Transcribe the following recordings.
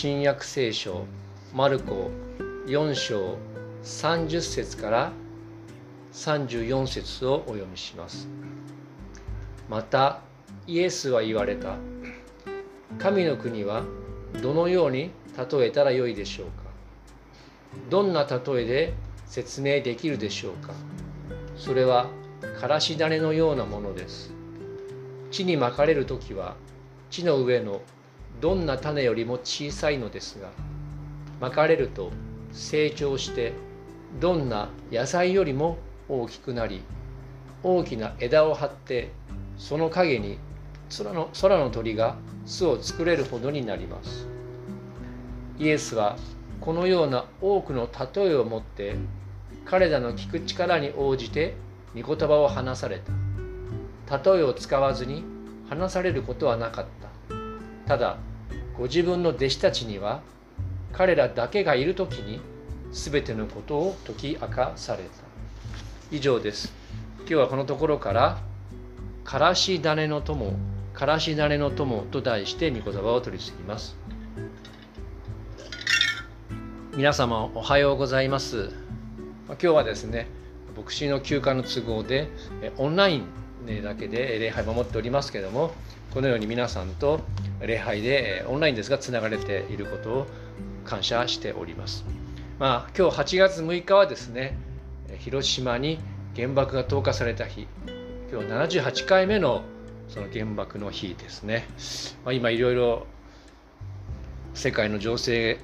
新約聖書マルコ4章30節から34節をお読みします。またイエスは言われた。神の国はどのように例えたらよいでしょうか。どんな例えで説明できるでしょうか。それはからし種のようなものです。地にまかれる時は地の上のどんな種よりも小さいのですがまかれると成長してどんな野菜よりも大きくなり大きな枝を張ってその陰に空の空の鳥が巣を作れるほどになります。イエスはこのような多くの例えを持って彼らの聞く力に応じて御言葉を話された。例えを使わずに話されることはなかった。ただご自分の弟子たちには彼らだけがいる時に全てのことを解き明かされた。以上です。今日はこのところから「からし種の友」「からし種の友」と題して御言葉を取り次ぎます。皆様おはようございます。今日はですね牧師の休暇の都合でオンラインだけで礼拝守っておりますけれどもこのように皆さんと礼拝でオンラインですがつながれていることを感謝しております。まあ、今日8月6日はですね広島に原爆が投下された日今日78回目のその原爆の日ですね、まあ、今いろいろ世界の情勢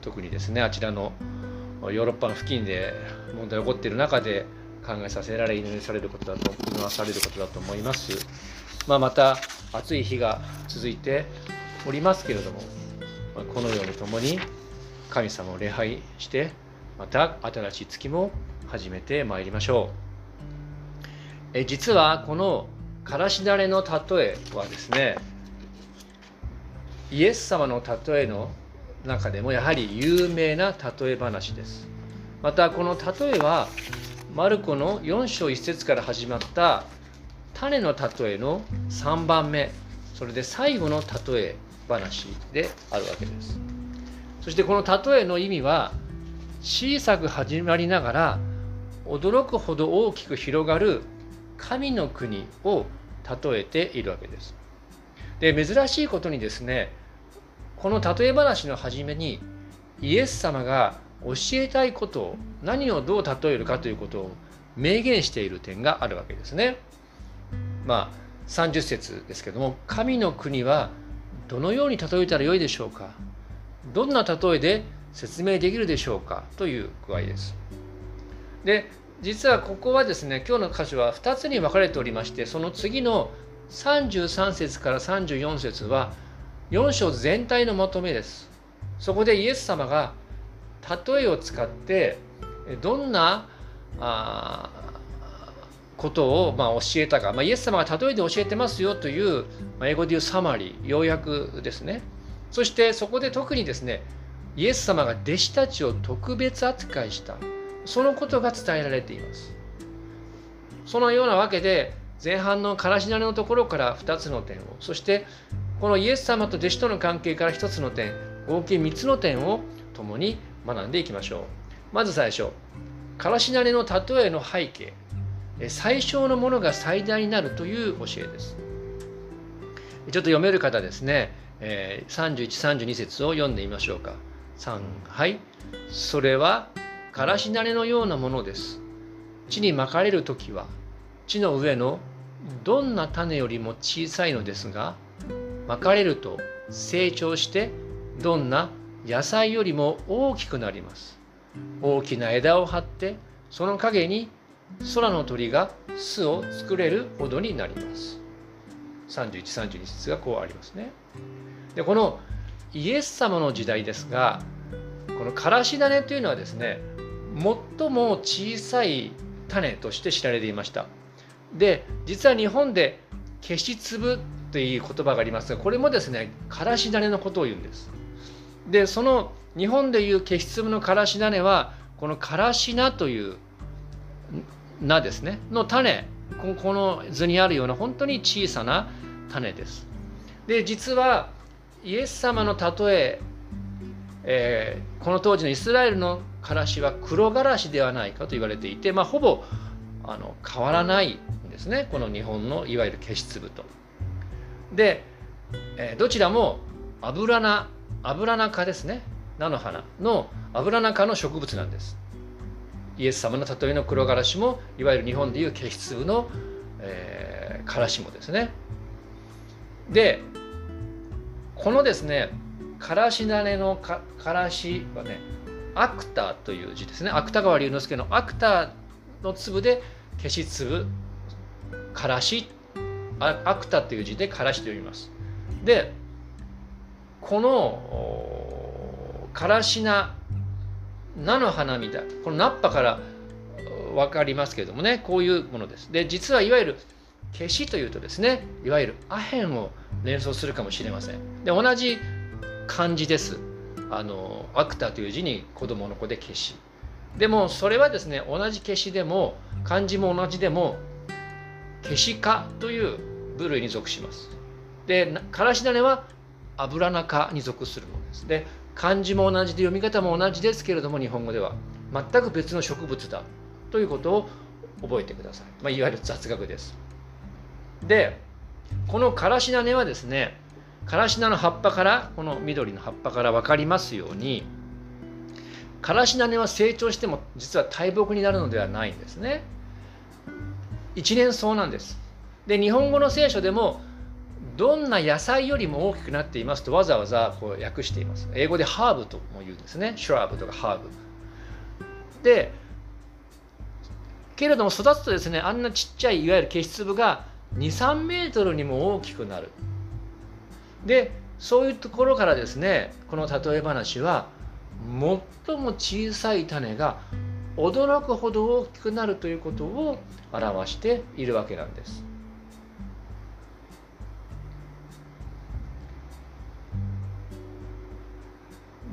特にですねあちらのヨーロッパの付近で問題が起こっている中で考えさせられ祈りされることだと祈らされることだと思います。まあ、また暑い日が続いておりますけれども、ま、このように共に神様を礼拝してまた新しい月も始めてまいりましょう。え実はこのからしだれの例えはですねイエス様の例えの中でもやはり有名な例え話です。またこの例えはマルコの4章1節から始まった種の例えの3番目それで最後の例え話であるわけですそしてこの例えの意味は小さく始まりながら驚くほど大きく広がる神の国を例えているわけです。で珍しいことにですねこの例え話の初めにイエス様が教えたいことを何をどう例えるかということを明言している点があるわけですね。まあ30節ですけども神の国はどのように例えたらよいでしょうか？どんな例えで説明できるでしょうか？という具合です。で実はここはですね今日の箇所は2つに分かれておりましてその次の33節から34節は4章全体のまとめです。そこでイエス様が例えを使ってどんなあことをまあ教えたか、まあ、イエス様が例えで教えてますよという、まあ、英語で言うサマリー要約ですね。そしてそこで特にですねイエス様が弟子たちを特別扱いした。そのことが伝えられています。そのようなわけで前半のからし種のところから2つの点をそしてこのイエス様と弟子との関係から1つの点合計3つの点を共に学んでいきましょう。まず最初からし種の例えの背景。最小のものが最大になるという教えです。ちょっと読める方ですね。え、3132節を読んでみましょうか。3はい。それはからし種のようなものです。地にまかれる時は地の上のどんな種よりも小さいのですがまかれると成長してどんな野菜よりも大きくなります。大きな枝を張ってその陰に空の鳥が巣を作れるほどになります。3132節がこうありますね。でこのイエス様の時代ですがこのからし種というのはですね最も小さい種として知られていました。で実は日本で消し粒という言葉がありますがこれもですねからし種のことを言うんです。でその日本でいう消し粒のからし種はこのからし菜という菜ですね。の種。この図にあるような本当に小さな種です。で実はイエス様の例ええー、この当時のイスラエルのからしは黒からしではないかと言われていて、まあ、ほぼあの変わらないんですね。この日本のいわゆる消し粒と。で、えー、どちらもアブラナアブラナ科ですね。菜の花のアブラナ科の植物なんです。イエス様の例えの黒からしもいわゆる日本でいう消し粒の、えー、からしもですね。でこのですねからし種のからしはねアクタという字ですね芥川龍之介のアクタの粒で消し粒からしアクタという字でからしと読みますでこのからしな菜の花みたい。この菜っぱから分かりますけれどもね。こういうものです。で実はいわゆる消しというとですね。いわゆるアヘンを連想するかもしれません。で同じ漢字です。あのアクタという字に子供の子で消し。でもそれはですね同じ消しでも漢字も同じでも消し科という部類に属します。でからし種は油中に属するものです。で漢字も同じで読み方も同じですけれども日本語では全く別の植物だということを覚えてください、まあ、いわゆる雑学です。でこのからし種はですねからし菜の葉っぱからこの緑の葉っぱから分かりますようにからし種は成長しても実は大木になるのではないんですね。一年草なんです。で日本語の聖書でもどんな野菜よりも大きくなっていますとわざわざこう訳しています。英語でハーブとも言うんですね。シュラブとかハーブ。でけれども育つとですねあんなちっちゃいいわゆる消し粒が23メートルにも大きくなる。でそういうところからですねこの例え話は最も小さい種が驚くほど大きくなるということを表しているわけなんです。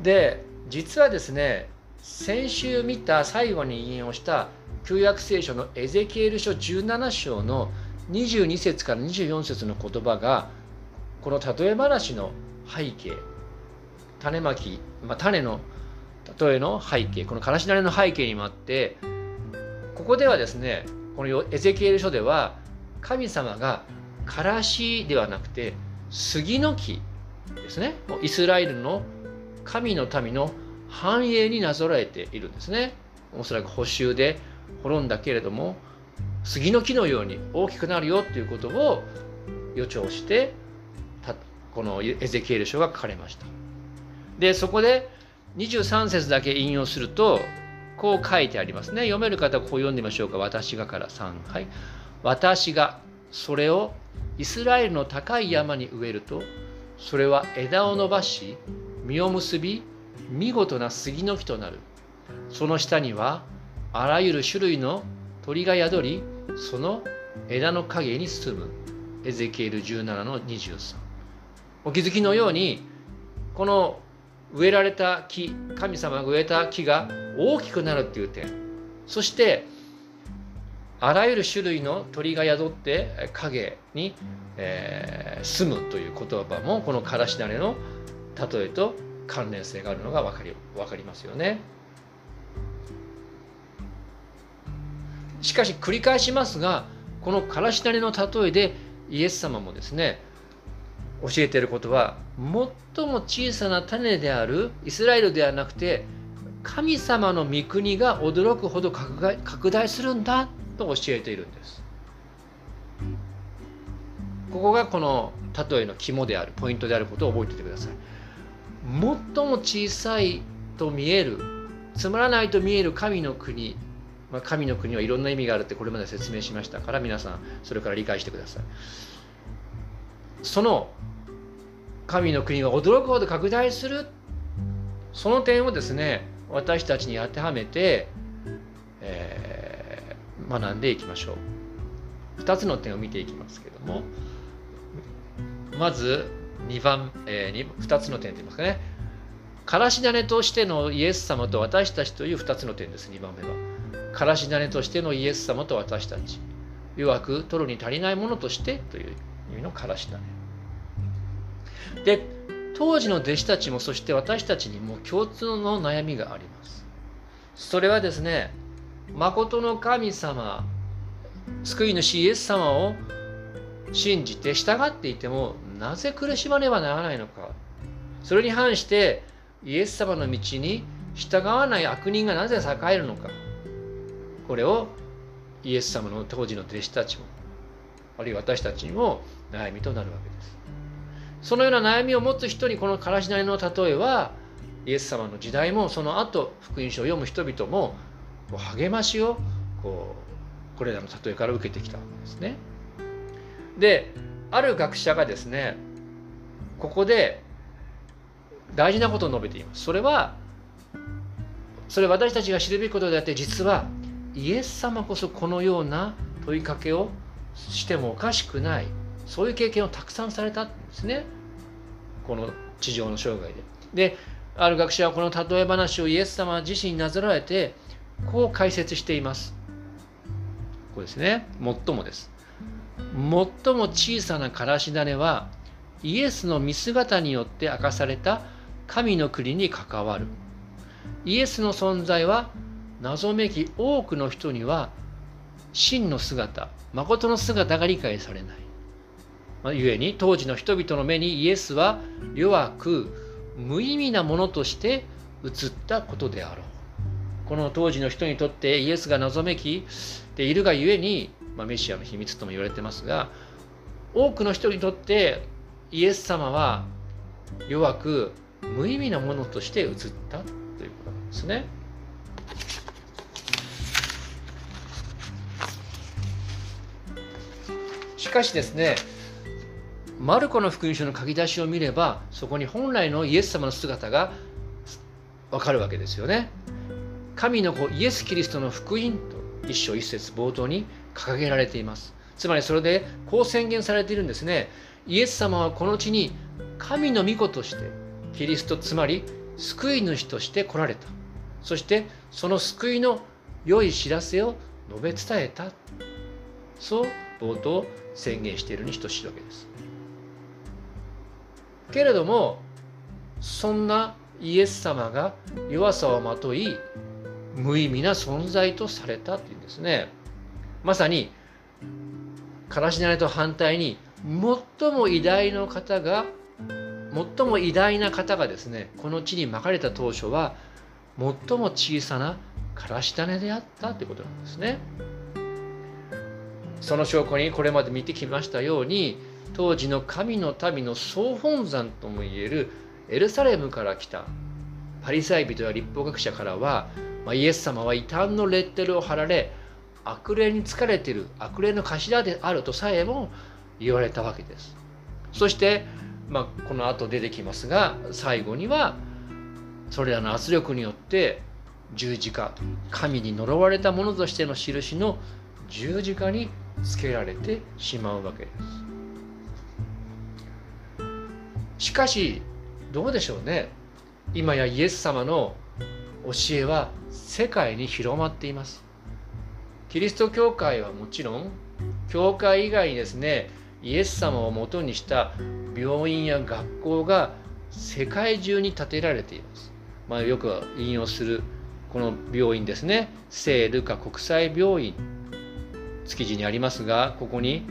で実はですね先週見た最後に引用した旧約聖書のエゼキエル書17章の22節から24節の言葉がこの例え話の背景種まき、まあ、種の例えの背景このからし種の背景にもあってここではですねこのエゼキエル書では神様がからしではなくて杉の木ですね。イスラエルの神の民の繁栄になぞらえているんですね。おそらく補修で滅んだけれども杉の木のように大きくなるよということを予兆してこのエゼキエル書が書かれました。でそこで23節だけ引用するとこう書いてありますね。読める方はこう読んでみましょうか。私がから3はい私がそれをイスラエルの高い山に植えるとそれは枝を伸ばし実を結び見事な杉の木となる。その下にはあらゆる種類の鳥が宿りその枝の影に住む。エゼキエル17の23お気づきのようにこの植えられた木神様が植えた木が大きくなるっていう点。そしてあらゆる種類の鳥が宿って影に、えー、住むという言葉もこのからし種の例えと関連性があるのが分かり分かりますよね。しかし繰り返しますがこのからし種の例えでイエス様もですね教えていることは最も小さな種であるイスラエルではなくて神様の御国が驚くほど拡大するんだと教えているんですここがこの例えの肝であるポイントであることを覚えておいてください最も小さいと見えるつまらないと見える神の国、まあ、神の国はいろんな意味があるってこれまで説明しましたから皆さんそれから理解してください。その神の国が驚くほど拡大するその点をですね私たちに当てはめて、えー、学んでいきましょう。2つの点を見ていきますけどもまず2番、えー、2, 2つの点といいますかね。からし種としてのイエス様と私たちという2つの点です2番目は。からし種としてのイエス様と私たち。弱く取るに足りないものとしてという意味のからし種で当時の弟子たちもそして私たちにも共通の悩みがあります。それはですね誠の神様救い主イエス様を信じて従っていてもなぜ苦しまねばならないのか。それに反してイエス様の道に従わない悪人がなぜ栄えるのか。これをイエス様の当時の弟子たちもあるいは私たちにも悩みとなるわけです。そのような悩みを持つ人にこのからしなりの例えはイエス様の時代もその後福音書を読む人々も励ましをこうこれらの例えから受けてきたわけですね。である学者がですねここで大事なことを述べています。それはそれ私たちが知るべきことであって実はイエス様こそこのような問いかけをしてもおかしくないそういう経験をたくさんされたんですねこの地上の生涯で。である学者はこの例え話をイエス様自身になぞらえてこう解説しています。これですね最もです。最も小さなからし種はイエスの見姿によって明かされた神の国に関わる。イエスの存在は謎めき多くの人には真の姿、誠の姿が理解されない。まあ、故に当時の人々の目にイエスは弱く無意味なものとして映ったことであろう。この当時の人にとってイエスが謎めきでいるがゆえに、まあ、メシアの秘密とも言われてますが多くの人にとってイエス様は弱く無意味なものとして映ったということなんですね。しかしですねマルコの福音書の書き出しを見ればそこに本来のイエス様の姿がわかるわけですよね。神の子イエス・キリストの福音と一章一節冒頭に掲げられています。つまりそれでこう宣言されているんですね。イエス様はこの地に神の御子としてキリストつまり救い主として来られた。そしてその救いの良い知らせを述べ伝えた。そう冒頭宣言しているに等しいわけです。けれどもそんなイエス様が弱さをまとい無意味な存在とされたっていうんですねまさにからしなれと反対に最も偉大な方が最も偉大な方がですねこの地にまかれた当初は最も小さなからし種であったということなんですね。その証拠にこれまで見てきましたように当時の神の民の総本山ともいえるエルサレムから来たパリサイ人や立法学者からは、まあ、イエス様は異端のレッテルを貼られ悪霊に疲れている悪霊の頭であるとさえも言われたわけです。そして、まあ、この後出てきますが最後にはそれらの圧力によって十字架神に呪われた者としての印の十字架につけられてしまうわけです。しかしどうでしょうね。今やイエス様の教えは世界に広まっています。キリスト教会はもちろん教会以外にですねイエス様をもとにした病院や学校が世界中に建てられています、まあ、よく引用するこの病院ですね。聖ルカ国際病院築地にありますがここに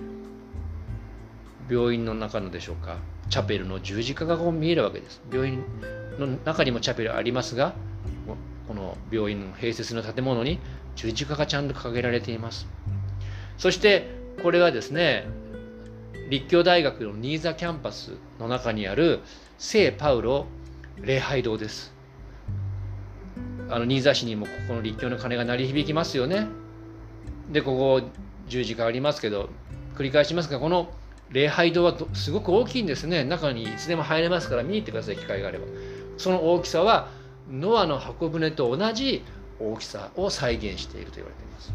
病院の中のでしょうか。チャペルの十字架がこう見えるわけです。病院の中にもチャペルありますがこの病院の併設の建物に十字架がちゃんと掲げられています。そしてこれはですね立教大学の新座キャンパスの中にある聖パウロ礼拝堂です。あの新座市にもここの立教の鐘が鳴り響きますよね。でここ十字架ありますけど繰り返しますがこの礼拝堂はすごく大きいんですね。中にいつでも入れますから見に行ってください機会があれば。その大きさはノアの箱舟と同じ大きさを再現していると言われています、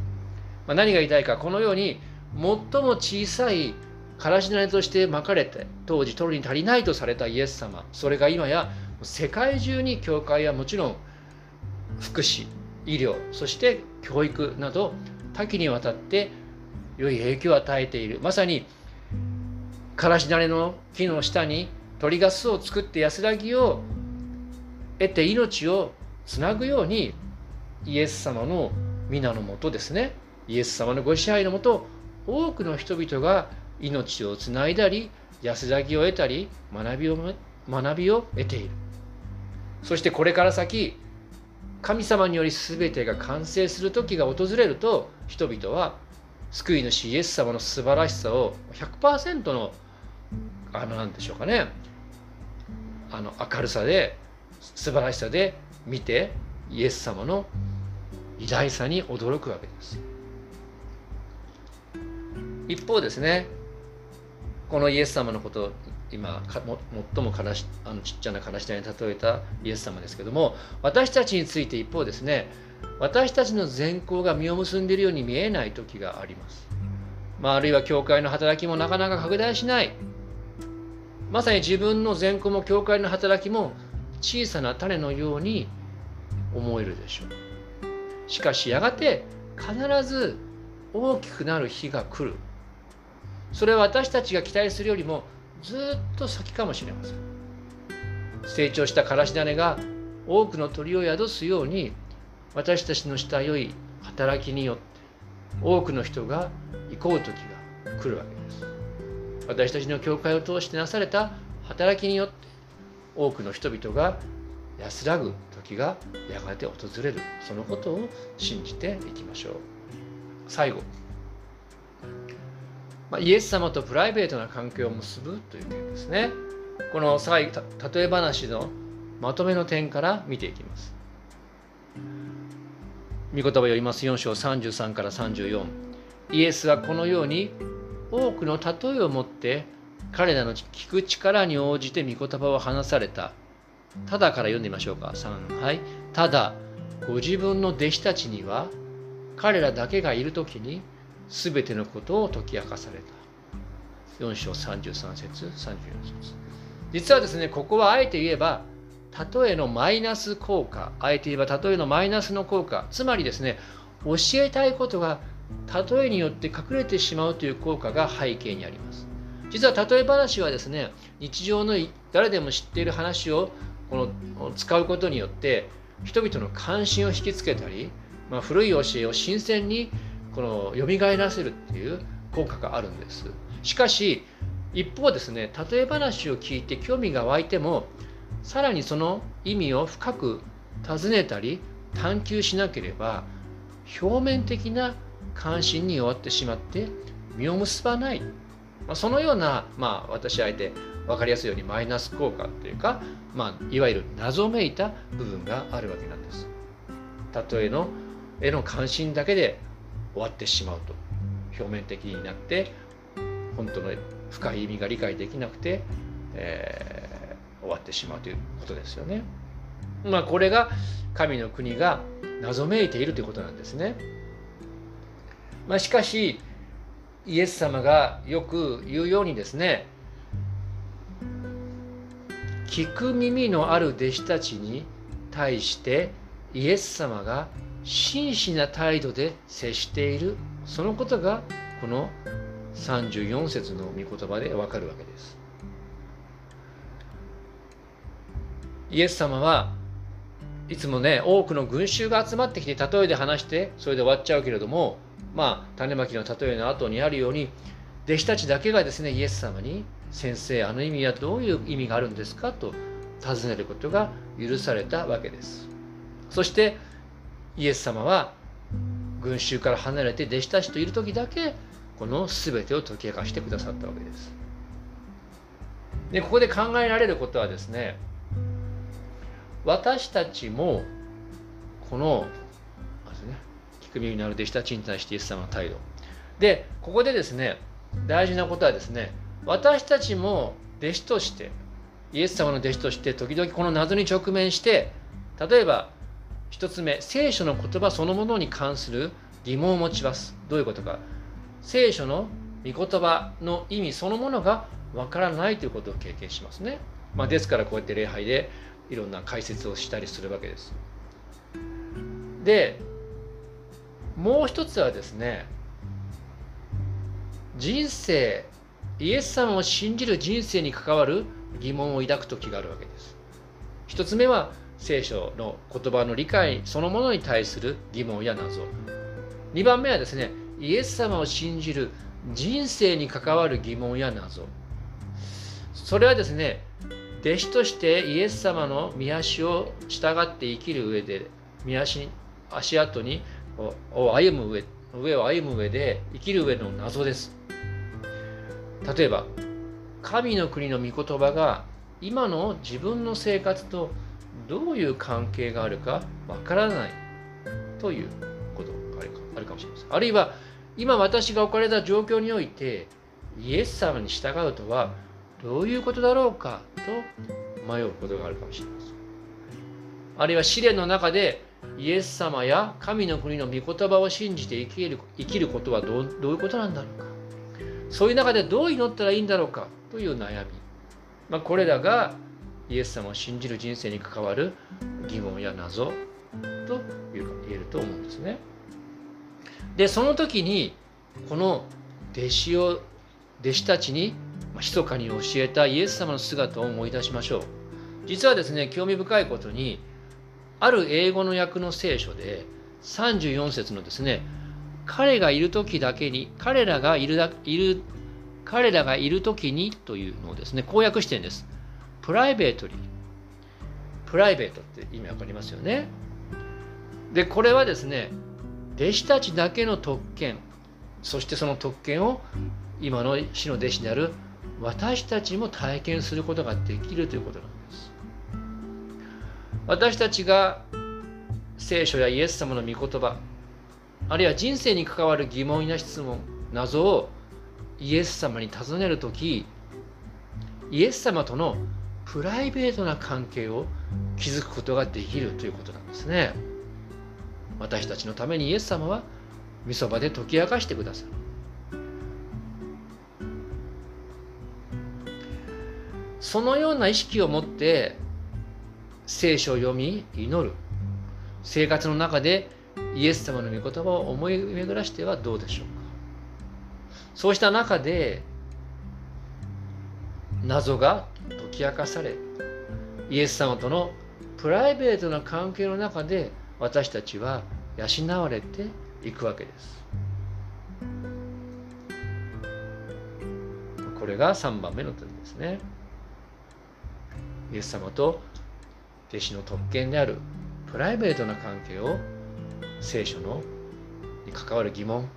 まあ、何が言いたいかこのように最も小さいからし種としてまかれて当時取るに足りないとされたイエス様それが今や世界中に教会はもちろん福祉医療そして教育など多岐にわたって良い影響を与えている。まさにからし種の木の下に鳥が巣を作って安らぎを得て命をつなぐようにイエス様の皆のもとですね。イエス様のご支配のもと多くの人々が命をつないだり安らぎを得たり学びを学びを得ている。そしてこれから先神様により全てが完成する時が訪れると人々は救い主イエス様の素晴らしさを100%のあの何でしょうかね。あの明るさで素晴らしさで見てイエス様の偉大さに驚くわけです。一方ですねこのイエス様のことを今最もからしあのちっちゃなからし台に例えたイエス様ですけども私たちについて一方ですね私たちの善行が実を結んでいるように見えない時があります、まあ、あるいは教会の働きもなかなか拡大しない。まさに自分の善行も教会の働きも小さな種のように思えるでしょう。しかしやがて必ず大きくなる日が来る。それは私たちが期待するよりもずっと先かもしれません。成長したからし種が多くの鳥を宿すように私たちのした良い働きによって多くの人が行こう時が来るわけです。私たちの教会を通してなされた働きによって多くの人々が安らぐ時がやがて訪れる。そのことを信じていきましょう。最後。まあ、イエス様とプライベートな関係を結ぶという点ですね。この例え話のまとめの点から見ていきます。御言葉を読みます。4章33から34イエスはこのように多くの例えを持って彼らの聞く力に応じて御言葉を話された。ただから読んでみましょうか。3はい。ただご自分の弟子たちには彼らだけがいる時に全てのことを解き明かされた。4章33節34節。実はですねここはあえて言えば例えのマイナス効果あえて言えば例えのマイナスの効果。つまりですね教えたいことが例えによって隠れてしまうという効果が背景にあります。実は例え話はですね日常の誰でも知っている話をこの使うことによって人々の関心を引きつけたり、まあ、古い教えを新鮮にこの蘇らせるっていう効果があるんです。しかし一方ですね例え話を聞いて興味が湧いてもさらにその意味を深く尋ねたり探求しなければ表面的な関心に終わってしまって実を結ばない、まあ、そのような、まあ、私あえて分かりやすいようにマイナス効果というか、まあ、いわゆる謎めいた部分があるわけなんです。例えの絵の関心だけで終わってしまうと表面的になって本当の深い意味が理解できなくて、えー、終わってしまうということですよね。まあこれが神の国が謎めいているということなんですね。まあ、しかしイエス様がよく言うようにですね聞く耳のある弟子たちに対してイエス様が真摯な態度で接しているそのことがこの34節の御言葉でわかるわけです。イエス様はいつもね多くの群衆が集まってきて例えで話してそれで終わっちゃうけれどもまあ種まきの例えの後にあるように弟子たちだけがですねイエス様に「先生あの意味はどういう意味があるんですか?」と尋ねることが許されたわけですそしてイエス様は群衆から離れて弟子たちといる時だけこの全てを解き明かしてくださったわけです。でここで考えられることはですね私たちもこのまずね聞く耳のある弟子たちに対してイエス様の態度でここでですね大事なことはですね私たちも弟子としてイエス様の弟子として時々この謎に直面して例えば1つ目聖書の言葉そのものに関する疑問を持ちます。どういうことか。聖書の御言葉の意味そのものがわからないということを経験しますね、まあ、ですからこうやって礼拝でいろんな解説をしたりするわけです。でもう一つはですね人生イエス様を信じる人生に関わる疑問を抱く時があるわけです。一つ目は聖書の言葉の理解そのものに対する疑問や謎。2番目はですねイエス様を信じる人生に関わる疑問や謎。それはですね弟子としてイエス様の見足を従って生きる上で見足足跡にを歩む上上を歩む上で生きる上の謎です。例えば神の国の御言葉が今の自分の生活とどういう関係があるかわからないということがあるかもしれません。あるいは今私が置かれた状況においてイエス様に従うとはどういうことだろうかと迷うことがあるかもしれません。あるいは試練の中でイエス様や神の国の御言葉を信じて生きる生きることはどうどういうことなんだろうか。そういう中でどう祈ったらいいんだろうかという悩み、まあ、これらがイエス様を信じる人生に関わる疑問や謎と言えると思うんですね。でその時にこの弟子を弟子たちに密かに教えたイエス様の姿を思い出しましょう実はですね興味深いことにある英語の訳の聖書で34節のですね彼がいる時だけに彼らがいるだいる彼らがいる時にというのをですね公約してるんです。プライベートリープライベートって意味わかりますよね。でこれはですね弟子たちだけの特権。そしてその特権を今の死の弟子である私たちも体験することができるということなんです。私たちが聖書やイエス様の御言葉あるいは人生に関わる疑問や質問謎をイエス様に尋ねる時イエス様とのプライベートな関係を築くことができるということなんですね。私たちのためにイエス様はみそばで解き明かしてくださるそのような意識を持って聖書を読み祈る生活の中でイエス様の御言葉を思い巡らしてはどうでしょうかそうした中で謎が解き明かされイエス様とのプライベートな関係の中で私たちは養われていくわけです。これが3番目の点ですね。イエス様と弟子の特権であるプライベートな関係を聖書のに関わる疑問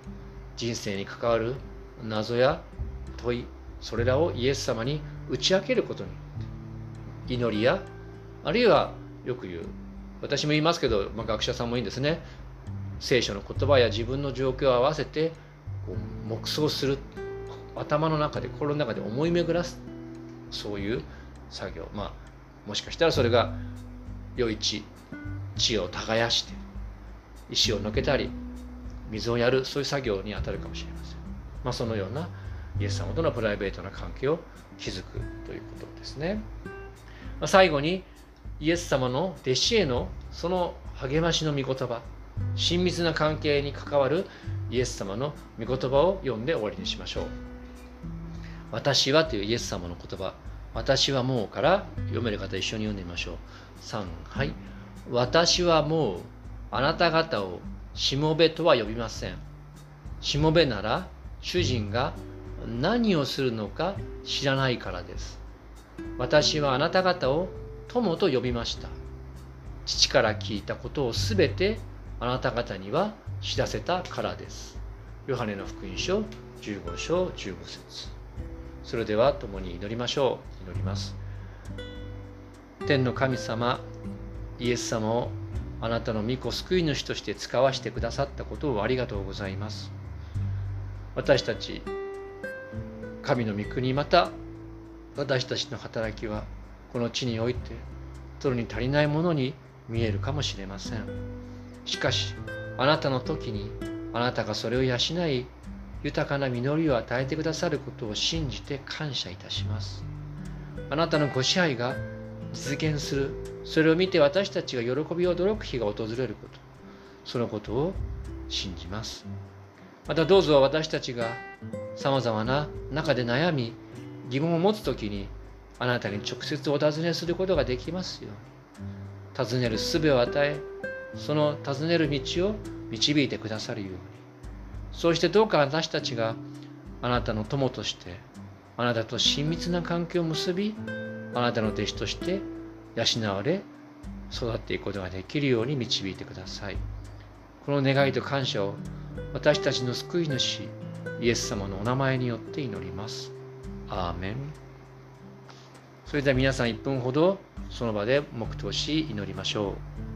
人生に関わる謎や問いそれらをイエス様に打ち明けることに祈りやあるいはよく言う私も言いますけど、まあ、学者さんもいいんですね。聖書の言葉や自分の状況を合わせてこう黙想する頭の中で心の中で思い巡らすそういう作業。まあもしかしたらそれが良い地地を耕して石をのけたり水をやるそういう作業に当たるかもしれません、まあ、そのようなイエス様とのプライベートな関係を築くということですね、まあ、最後にイエス様の弟子へのその励ましの御言葉親密な関係に関わるイエス様の御言葉を読んで終わりにしましょう。私はというイエス様の言葉私はもうから読める方一緒に読んでみましょう。3はい。私はもうあなた方をしもべとは呼びません。しもべなら主人が何をするのか知らないからです。私はあなた方を友と呼びました。父から聞いたことをすべてあなた方には知らせたからです。ヨハネの福音書15章15節。それでは共に祈りましょう。祈ります。天の神様イエス様をあなたの御子救い主として使わせてくださったことをありがとうございます。私たち神の御国また私たちの働きはこの地において取るに足りないものに見えるかもしれません。しかしあなたの時にあなたがそれを養い豊かな実りを与えてくださることを信じて感謝いたします。あなたのご支配が実現する。それを見て私たちが喜び驚く日が訪れること。そのことを信じます。またどうぞ私たちがさまざまな中で悩み疑問を持つ時にあなたに直接お尋ねすることができますよ尋ねる術を与えその尋ねる道を導いてくださるように。そうしてどうか私たちがあなたの友としてあなたと親密な関係を結びあなたの弟子として養われ育っていくことができるように導いてください。この願いと感謝を私たちの救い主イエス様のお名前によって祈ります。アーメン。それでは皆さん1分ほどその場で黙祷し祈りましょう。